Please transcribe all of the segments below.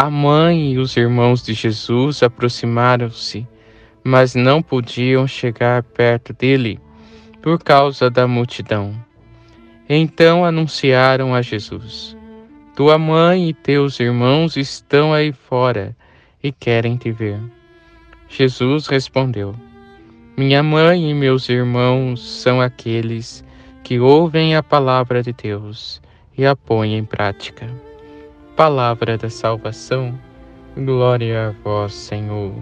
a mãe e os irmãos de Jesus aproximaram-se, mas não podiam chegar perto dele por causa da multidão. Então anunciaram a Jesus: Tua mãe e teus irmãos estão aí fora e querem te ver. Jesus respondeu: Minha mãe e meus irmãos são aqueles que ouvem a palavra de Deus e a põem em prática. Palavra da salvação, glória a vós, Senhor.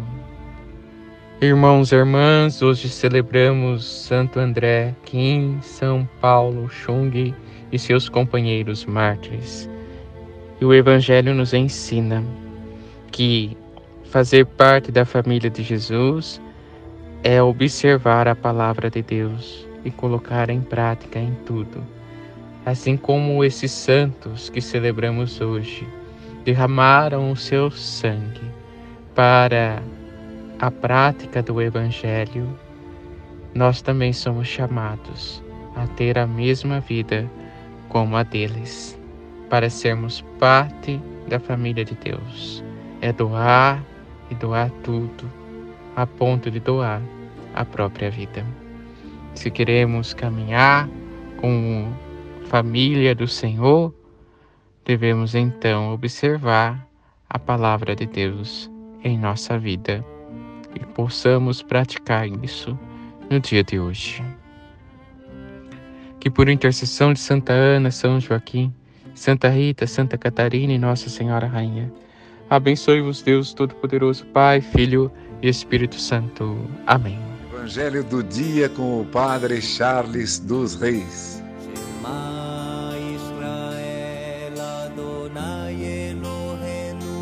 Irmãos e irmãs, hoje celebramos Santo André, Kim, São Paulo, Chung e seus companheiros mártires. E o Evangelho nos ensina que fazer parte da família de Jesus é observar a palavra de Deus e colocar em prática em tudo assim como esses santos que celebramos hoje derramaram o seu sangue para a prática do Evangelho, nós também somos chamados a ter a mesma vida como a deles, para sermos parte da família de Deus. É doar e doar tudo, a ponto de doar a própria vida. Se queremos caminhar com família do Senhor, devemos então observar a palavra de Deus em nossa vida e possamos praticar isso no dia de hoje. Que por intercessão de Santa Ana, São Joaquim, Santa Rita, Santa Catarina e Nossa Senhora Rainha, abençoe-vos Deus Todo-Poderoso, Pai, Filho e Espírito Santo. Amém. Evangelho do dia com o Padre Charles dos Reis. Israel Adonai Eloheinu.